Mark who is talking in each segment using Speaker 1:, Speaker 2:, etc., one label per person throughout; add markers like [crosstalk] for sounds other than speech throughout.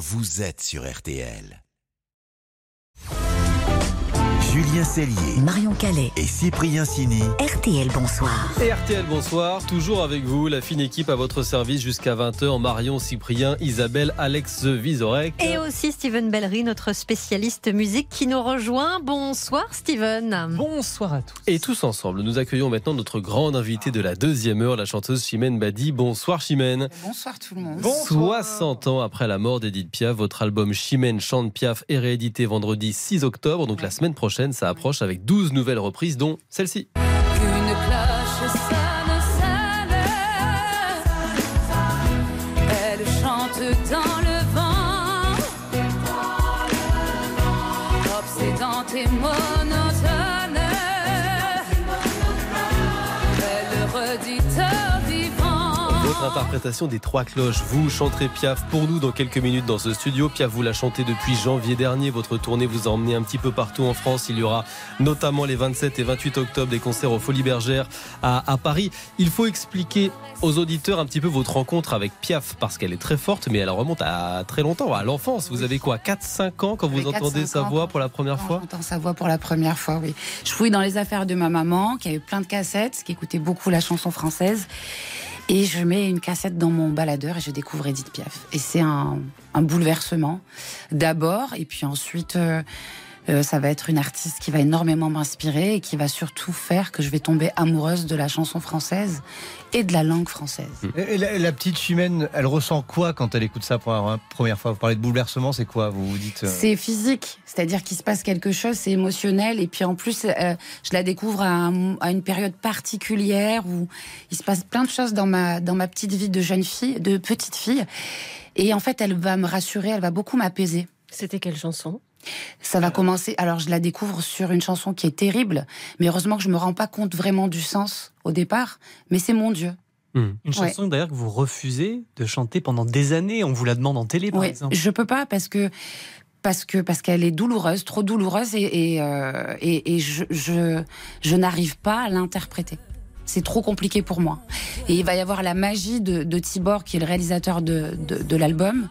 Speaker 1: vous êtes sur RTL. Julien Cellier,
Speaker 2: Marion Calais,
Speaker 1: et Cyprien Sini.
Speaker 2: RTL Bonsoir.
Speaker 3: Et RTL, bonsoir. Toujours avec vous, la fine équipe à votre service jusqu'à 20h. Marion, Cyprien, Isabelle, Alex Vizorek.
Speaker 4: Et aussi Steven Bellery, notre spécialiste musique qui nous rejoint. Bonsoir Steven.
Speaker 5: Bonsoir à tous.
Speaker 3: Et tous ensemble, nous accueillons maintenant notre grande invitée de la deuxième heure, la chanteuse Chimène Badi. Bonsoir Chimène.
Speaker 6: Bonsoir tout le monde.
Speaker 3: 60 ans après la mort d'Edith Piaf, votre album Chimène chante Piaf est réédité vendredi 6 octobre, donc la semaine prochaine. Ça approche avec 12 nouvelles reprises, dont celle-ci. Votre interprétation des trois cloches. Vous chanterez Piaf pour nous dans quelques minutes dans ce studio. Piaf, vous la chantez depuis janvier dernier. Votre tournée vous a emmené un petit peu partout en France. Il y aura notamment les 27 et 28 octobre des concerts aux Folies Bergères à, à Paris. Il faut expliquer aux auditeurs un petit peu votre rencontre avec Piaf parce qu'elle est très forte, mais elle remonte à très longtemps, à l'enfance. Vous avez quoi 4-5 ans quand vous entendez
Speaker 6: 4-5
Speaker 3: sa voix pour la première fois?
Speaker 6: J'entends sa voix pour la première fois, oui. Je fouille dans les affaires de ma maman, qui avait plein de cassettes, qui écoutait beaucoup la chanson française. Et je mets une cassette dans mon baladeur et je découvre Edith Piaf. Et c'est un, bouleversement, d'abord, et puis ensuite, euh, euh, ça va être une artiste qui va énormément m'inspirer et qui va surtout faire que je vais tomber amoureuse de la chanson française et de la langue française.
Speaker 5: Et la, la petite Chimène, elle ressent quoi quand elle écoute ça pour la première fois? Vous parlez de bouleversement, c'est quoi? Vous vous dites. euh,
Speaker 6: C'est physique, c'est-à-dire qu'il se passe quelque chose, c'est émotionnel, et puis en plus, euh, je la découvre à, un- à une période particulière où il se passe plein de choses dans ma dans ma petite vie de jeune fille, de petite fille, et en fait, elle va me rassurer, elle va beaucoup m'apaiser.
Speaker 4: C'était quelle chanson?
Speaker 6: Ça va commencer. Alors, je la découvre sur une chanson qui est terrible, mais heureusement que je me rends pas compte vraiment du sens au départ. Mais c'est mon Dieu.
Speaker 3: Hmm.
Speaker 7: Une chanson d'ailleurs que vous refusez de chanter pendant des années. On vous la demande en télé, par exemple.
Speaker 6: je peux pas parce que parce que parce qu'elle est douloureuse, trop douloureuse et et, euh, et, et je je, je n'arrive pas à l'interpréter. C'est trop compliqué pour moi. Et il va y avoir la magie de, de Tibor, qui est le réalisateur de, de, de l'album,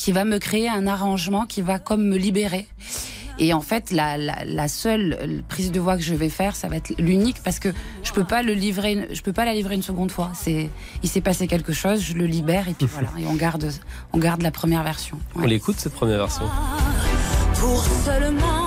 Speaker 6: qui va me créer un arrangement qui va comme me libérer. Et en fait, la, la, la seule prise de voix que je vais faire, ça va être l'unique parce que je peux pas le livrer, je peux pas la livrer une seconde fois. C'est, il s'est passé quelque chose, je le libère et puis [laughs] voilà, et on garde, on garde la première version.
Speaker 3: On l'écoute cette première version.
Speaker 8: Pour seulement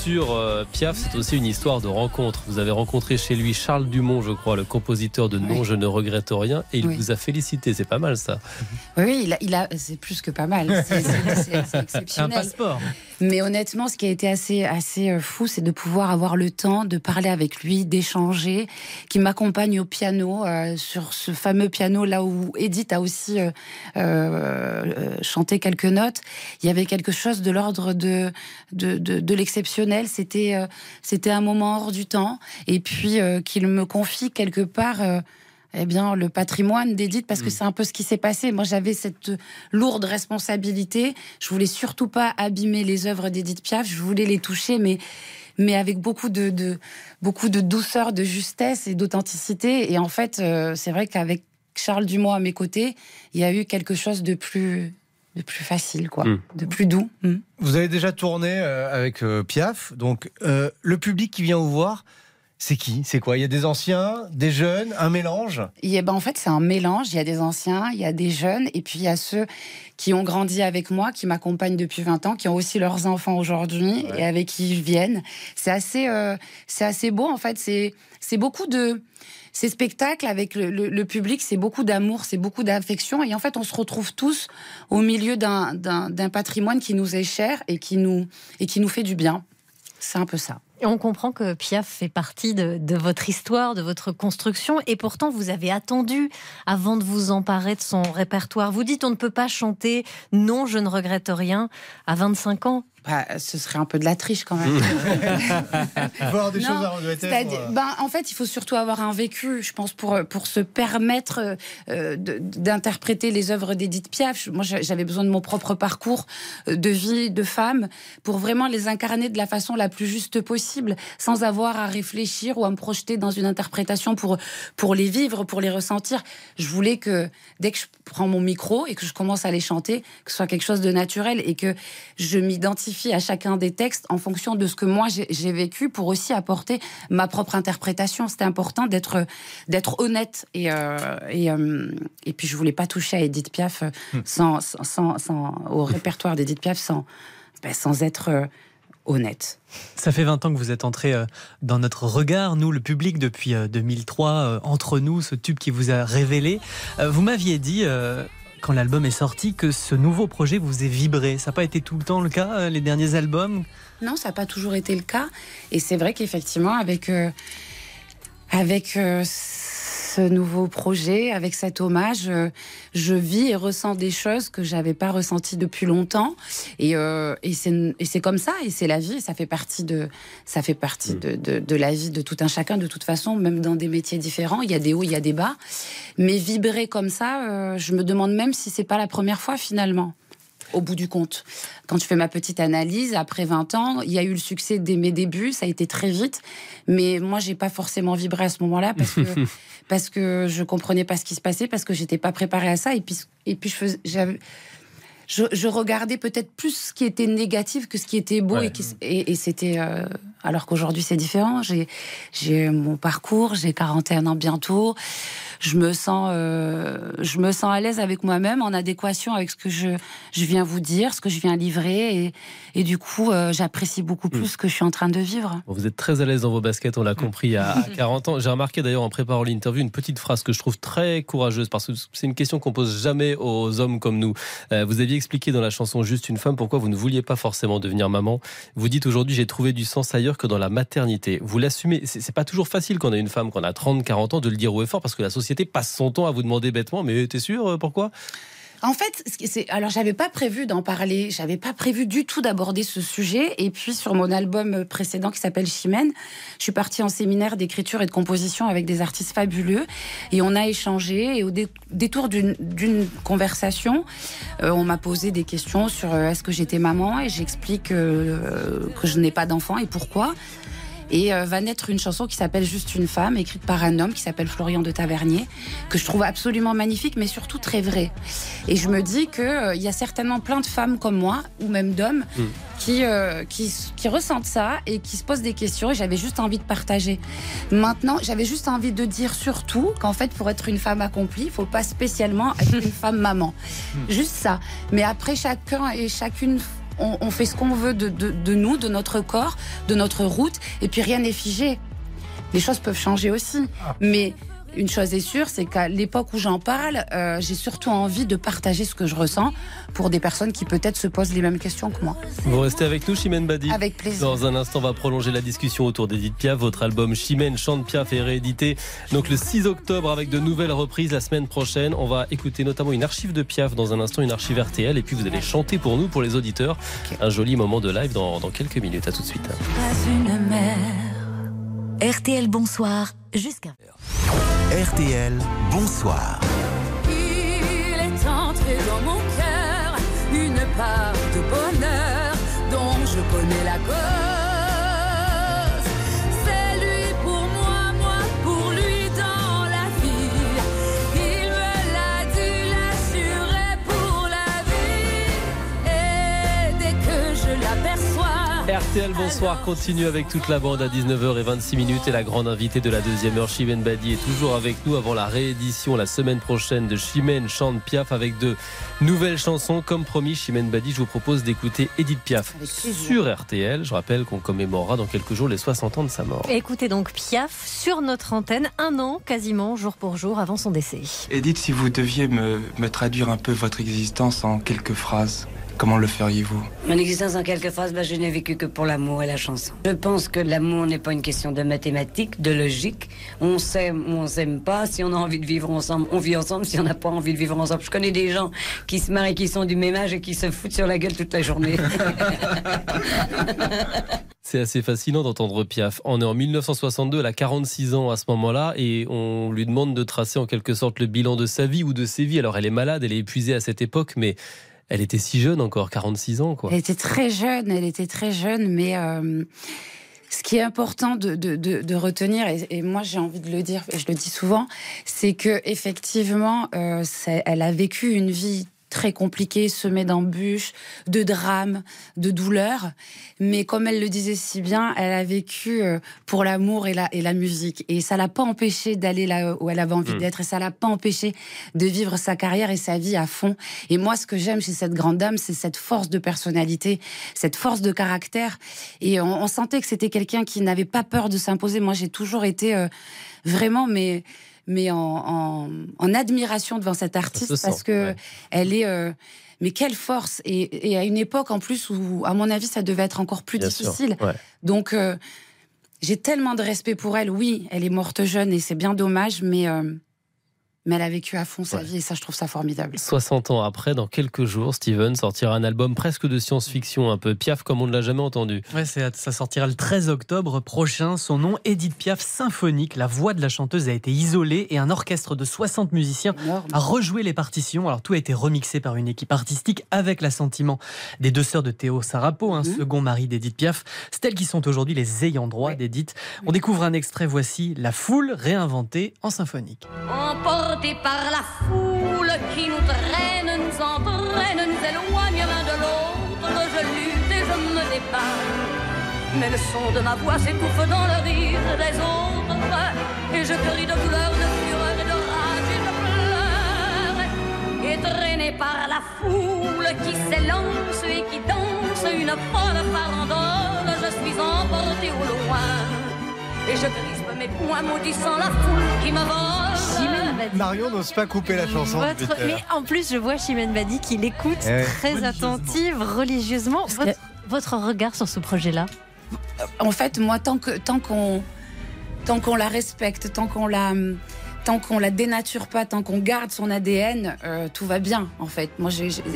Speaker 3: aventure euh, Piaf, c'est aussi une histoire de rencontre. Vous avez rencontré chez lui Charles Dumont, je crois, le compositeur de Non,
Speaker 6: Oui.
Speaker 3: je ne regrette rien, et il
Speaker 6: Oui.
Speaker 3: vous a félicité. C'est pas mal ça.
Speaker 6: Oui, oui, il a, il a- c'est plus que pas mal. C'est, C'est
Speaker 7: un
Speaker 6: exceptionnel.
Speaker 7: passeport.
Speaker 6: Mais honnêtement, ce qui a été assez, assez euh, fou, c'est de pouvoir avoir le temps de parler avec lui, d'échanger, qui m'accompagne au piano, euh, sur ce fameux piano là où Edith a aussi euh, euh, chanté quelques notes. Il y avait quelque chose de l'ordre de, de, de, de l'exceptionnel. C'était, euh, c'était un moment hors du temps. Et puis euh, qu'il me confie quelque part. Eh bien, le patrimoine d'Edith, parce que c'est un peu ce qui s'est passé. Moi, j'avais cette lourde responsabilité. Je voulais surtout pas abîmer les œuvres d'Edith Piaf. Je voulais les toucher, mais mais avec beaucoup de, de beaucoup de douceur, de justesse et d'authenticité. Et en fait, euh, c'est vrai qu'avec Charles Dumont à mes côtés, il y a eu quelque chose de plus de plus facile, quoi,
Speaker 3: Mm.
Speaker 6: de plus doux. Mm.
Speaker 5: Vous avez déjà tourné euh, avec euh, Piaf, donc euh, le public qui vient vous voir, c'est qui? C'est quoi? Il y a des anciens, des jeunes, un mélange?
Speaker 6: Et ben en fait, c'est un mélange. Il y a des anciens, il y a des jeunes, et puis il y a ceux qui ont grandi avec moi, qui m'accompagnent depuis 20 ans, qui ont aussi leurs enfants aujourd'hui et avec qui ils viennent. C'est assez, euh, c'est assez beau en fait. C'est, beaucoup de ces spectacles avec le, le- le public, c'est beaucoup d'amour, c'est beaucoup d'affection, et en fait, on se retrouve tous au milieu d'un patrimoine qui nous est cher et qui nous et qui nous fait du bien. C'est un peu ça.
Speaker 4: Et on comprend que Piaf fait partie de, de votre histoire, de votre construction, et pourtant vous avez attendu avant de vous emparer de son répertoire. Vous dites on ne peut pas chanter Non, je ne regrette rien à 25 ans.
Speaker 6: Bah, ce serait un peu de la triche quand même. [laughs]
Speaker 5: Avoir des
Speaker 6: Non,
Speaker 5: choses à pour, euh,
Speaker 6: ben, en fait, il faut surtout avoir un vécu, je pense, pour, pour se permettre euh, d'interpréter les œuvres d'Edith Piaf. Moi, j'a- j'avais besoin de mon propre parcours euh, de vie, de femme, pour vraiment les incarner de la façon la plus juste possible, sans avoir à réfléchir ou à me projeter dans une interprétation pour, pour les vivre, pour les ressentir. Je voulais que dès que je prends mon micro et que je commence à les chanter, que ce soit quelque chose de naturel et que je m'identifie à chacun des textes en fonction de ce que moi j'ai vécu pour aussi apporter ma propre interprétation. C'était important d'être d'être honnête et euh, et, euh, et puis je voulais pas toucher à Edith Piaf euh, sans, sans, sans- sans- au répertoire d'Edith Piaf sans ben, sans être euh, honnête.
Speaker 7: Ça fait 20 ans que vous êtes entré dans notre regard, nous, le public, depuis euh, 2003, euh, entre nous, ce tube qui vous a révélé. Vous m'aviez dit, quand l'album est sorti, que ce nouveau projet vous est vibré. Ça n'a pas été tout le temps le cas, euh, les derniers albums?
Speaker 6: Non, ça n'a pas toujours été le cas. Et c'est vrai qu'effectivement, avec, euh, avec euh, ce nouveau projet, avec cet hommage, euh, je vis et ressens des choses que j'avais pas ressenties depuis longtemps. Et, euh, et c'est comme ça, et c'est la vie, et ça fait partie, de, ça fait partie de, de, de la vie de tout un chacun, de toute façon, même dans des métiers différents. Il y a des hauts, il y a des bas. Mais vibrer comme ça, euh, je me demande même si c'est pas la première fois finalement au bout du compte. Quand je fais ma petite analyse, après 20 ans, il y a eu le succès dès mes débuts, ça a été très vite, mais moi, j'ai pas forcément vibré à ce moment-là parce que, [laughs] parce que je comprenais pas ce qui se passait, parce que j'étais pas préparée à ça, et puis, et puis je faisais, je, je regardais peut-être plus ce qui était négatif que ce qui était beau
Speaker 3: Ouais.
Speaker 6: et, qui- et, et c'était euh, alors qu'aujourd'hui c'est différent. J'ai j'ai mon parcours, j'ai 41 ans bientôt. Je me sens euh, je me sens à l'aise avec moi-même, en adéquation avec ce que je je viens vous dire, ce que je viens livrer et, et du coup euh, j'apprécie beaucoup plus ce que je suis en train de vivre.
Speaker 3: Vous êtes très à l'aise dans vos baskets, on l'a compris à, à [laughs] 40 ans. J'ai remarqué d'ailleurs en préparant l'interview une petite phrase que je trouve très courageuse parce que c'est une question qu'on pose jamais aux hommes comme nous. Euh, vous aviez expliqué dans la chanson Juste une femme pourquoi vous ne vouliez pas forcément devenir maman. Vous dites aujourd'hui j'ai trouvé du sens ailleurs que dans la maternité. Vous l'assumez. C'est pas toujours facile quand on a une femme qu'on a 30, 40 ans de le dire haut et fort parce que la société passe son temps à vous demander bêtement mais t'es sûr euh, pourquoi?
Speaker 6: En fait, c'est alors j'avais pas prévu d'en parler, j'avais pas prévu du tout d'aborder ce sujet. Et puis sur mon album précédent qui s'appelle Chimène, je suis partie en séminaire d'écriture et de composition avec des artistes fabuleux et on a échangé. Et au dé- détour d'une d'une conversation, euh, on m'a posé des questions sur euh, est-ce que j'étais maman? Et j'explique euh, que je n'ai pas d'enfant et pourquoi. Et euh, va naître une chanson qui s'appelle Juste une femme, écrite par un homme qui s'appelle Florian de Tavernier, que je trouve absolument magnifique, mais surtout très vrai. Et je me dis que euh, il y a certainement plein de femmes comme moi, ou même d'hommes,
Speaker 3: Mm.
Speaker 6: qui, euh, qui, qui ressentent ça et qui se posent des questions. Et j'avais juste envie de partager. Maintenant, j'avais juste envie de dire surtout qu'en fait, pour être une femme accomplie, il faut pas spécialement être une femme maman. Juste ça. Mais après, chacun et chacune on, on fait ce qu'on veut de, de- de nous, de notre corps, de notre route, et puis rien n'est figé. Les choses peuvent changer aussi. Mais une chose est sûre, c'est qu'à l'époque où j'en parle, euh, j'ai surtout envie de partager ce que je ressens pour des personnes qui peut-être se posent les mêmes questions que moi.
Speaker 3: Vous restez avec nous Chimène Badi
Speaker 6: Avec plaisir.
Speaker 3: Dans un instant, on va prolonger la discussion autour d'Edith Piaf. Votre album Chimène chante Piaf est réédité donc le 6 octobre avec de nouvelles reprises la semaine prochaine. On va écouter notamment une archive de Piaf dans un instant, une archive RTL. Et puis vous allez chanter pour nous, pour les auditeurs. Un joli moment de live dans, dans quelques minutes. À tout de suite.
Speaker 8: Pas une mère. RTL Bonsoir, jusqu'à.
Speaker 1: RTL, bonsoir.
Speaker 8: Il est entré dans mon cœur une part de bonheur dont je connais la cause. C'est lui pour moi, moi pour lui dans la vie. Il me l'a dit, l'assurait pour la vie. Et dès que je l'aperçois.
Speaker 3: RTL Bonsoir continue avec toute la bande à 19h26 minutes et la grande invitée de la deuxième heure, Chimène Badi, est toujours avec nous avant la réédition la semaine prochaine de Chimène chante Piaf avec de nouvelles chansons. Comme promis, Chimène Badi, je vous propose d'écouter Edith Piaf sur RTL. Je rappelle qu'on commémorera dans quelques jours les 60 ans de sa mort.
Speaker 4: Écoutez donc Piaf sur notre antenne, un an quasiment, jour pour jour, avant son décès.
Speaker 2: Edith, si vous deviez me, me traduire un peu votre existence en quelques phrases, Comment le feriez-vous
Speaker 9: Mon existence en quelques phrases, ben, je n'ai vécu que pour l'amour et la chanson. Je pense que l'amour n'est pas une question de mathématiques, de logique. On s'aime ou on s'aime pas. Si on a envie de vivre ensemble, on vit ensemble. Si on n'a pas envie de vivre ensemble, je connais des gens qui se marient, qui sont du même âge et qui se foutent sur la gueule toute la journée. [laughs]
Speaker 3: C'est assez fascinant d'entendre Piaf. On est en 1962, elle a 46 ans à ce moment-là, et on lui demande de tracer en quelque sorte le bilan de sa vie ou de ses vies. Alors elle est malade, elle est épuisée à cette époque, mais elle était si jeune encore, 46 ans, quoi.
Speaker 6: Elle était très jeune, elle était très jeune, mais euh, ce qui est important de, retenir, et, moi j'ai envie de le dire, je le dis souvent, c'est que effectivement, euh, elle a vécu une vie très compliquée, semée d'embûches, de drames, de douleurs. Mais comme elle le disait si bien, elle a vécu euh, pour l'amour et la, et la musique. Et ça l'a pas empêché d'aller là où elle avait envie
Speaker 3: Mm.
Speaker 6: d'être. Et ça l'a pas empêché de vivre sa carrière et sa vie à fond. Et moi, ce que j'aime chez cette grande dame, c'est cette force de personnalité, cette force de caractère. Et on, on sentait que c'était quelqu'un qui n'avait pas peur de s'imposer. Moi, j'ai toujours été euh, vraiment, mais mais en, en, en admiration devant cette artiste
Speaker 3: se
Speaker 6: parce
Speaker 3: sent,
Speaker 6: que
Speaker 3: ouais.
Speaker 6: elle est. euh, mais quelle force et, et à une époque en plus où, à mon avis, ça devait être encore plus
Speaker 3: Bien sûr.
Speaker 6: difficile.
Speaker 3: Ouais.
Speaker 6: Donc, euh, j'ai tellement de respect pour elle. Oui, elle est morte jeune et c'est bien dommage, mais, euh, mais elle a vécu à fond sa
Speaker 3: Ouais.
Speaker 6: vie et ça, je trouve ça formidable.
Speaker 3: 60 ans après, dans quelques jours, Steven sortira un album presque de science-fiction, un peu Piaf comme on ne l'a jamais entendu.
Speaker 7: Ouais, c'est- ça sortira le 13 octobre prochain. Son nom, Edith Piaf symphonique. La voix de la chanteuse a été isolée et un orchestre de 60 musiciens
Speaker 6: Énorme.
Speaker 7: a rejoué les partitions. Alors tout a été remixé par une équipe artistique avec l'assentiment des deux sœurs de Théo Sarapo, un
Speaker 6: Mhm.
Speaker 7: second mari d'Edith Piaf. C'est elles qui sont aujourd'hui les ayants droit
Speaker 6: Ouais.
Speaker 7: d'Edith. On découvre un extrait, voici La foule réinventée en symphonique.
Speaker 8: Emportés par la foule qui nous traîne, nous entraîne, nous éloigne l'un de l'autre, je lutte et je me dépare. Mais le son de ma voix s'étouffe dans le rire des autres, et je crie de douleur, de fureur et de rage et de pleurs. Et traîné par la foule qui s'élance et qui danse une folle farandole, je suis emporté au loin. Et je crispe mes poings maudissant la foule qui me vole.
Speaker 4: Badi.
Speaker 5: Marion n'ose pas couper la chanson.
Speaker 4: Votre-. Mais en plus, je vois Chimène Badi qui l'écoute
Speaker 5: Eh
Speaker 4: très attentive, religieusement. Votre, votre regard sur ce projet-là
Speaker 6: En fait, moi, tant que tant qu'on tant qu'on la respecte, tant qu'on la tant qu'on la dénature pas, tant qu'on garde son ADN, euh, tout va bien. En fait, moi,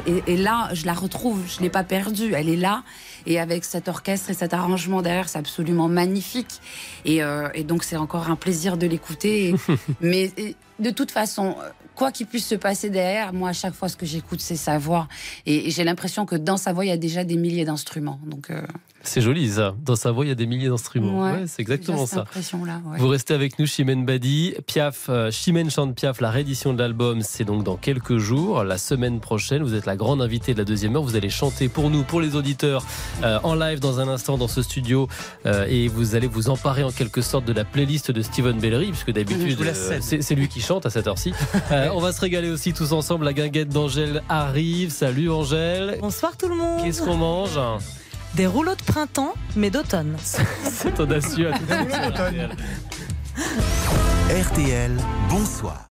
Speaker 6: et, et là, je la retrouve. Je l'ai pas perdue. Elle est là. Et avec cet orchestre et cet arrangement derrière, c'est absolument magnifique. Et, euh, et donc, c'est encore un plaisir de l'écouter. [laughs] Mais et, de toute façon, quoi qu'il puisse se passer derrière, moi, à chaque fois, ce que j'écoute, c'est sa voix. Et, et j'ai l'impression que dans sa voix, il y a déjà des milliers d'instruments. Donc, euh,
Speaker 3: C'est joli ça. Dans sa voix, il y a des milliers d'instruments.
Speaker 6: Ouais,
Speaker 3: Ouais, c'est exactement ça.
Speaker 6: ouais.
Speaker 3: Vous restez avec nous, Chimène Badi. Piaf, euh, Chimène chante Piaf, la réédition de l'album, c'est donc dans quelques jours, la semaine prochaine. Vous êtes la grande invitée de la deuxième heure. Vous allez chanter pour nous, pour les auditeurs, euh, en live dans un instant dans ce studio. euh, et vous allez vous emparer en quelque sorte de la playlist de Steven Bellery, puisque d'habitude, euh, c'est lui qui chante à cette heure-ci. Euh, [laughs] on va se régaler aussi tous ensemble. La guinguette d'Angèle arrive. Salut Angèle.
Speaker 10: Bonsoir tout le monde.
Speaker 3: Qu'est-ce qu'on mange?
Speaker 10: Des rouleaux de printemps, mais d'automne. [laughs]
Speaker 3: C'est audacieux à tout.
Speaker 1: RTL, bonsoir.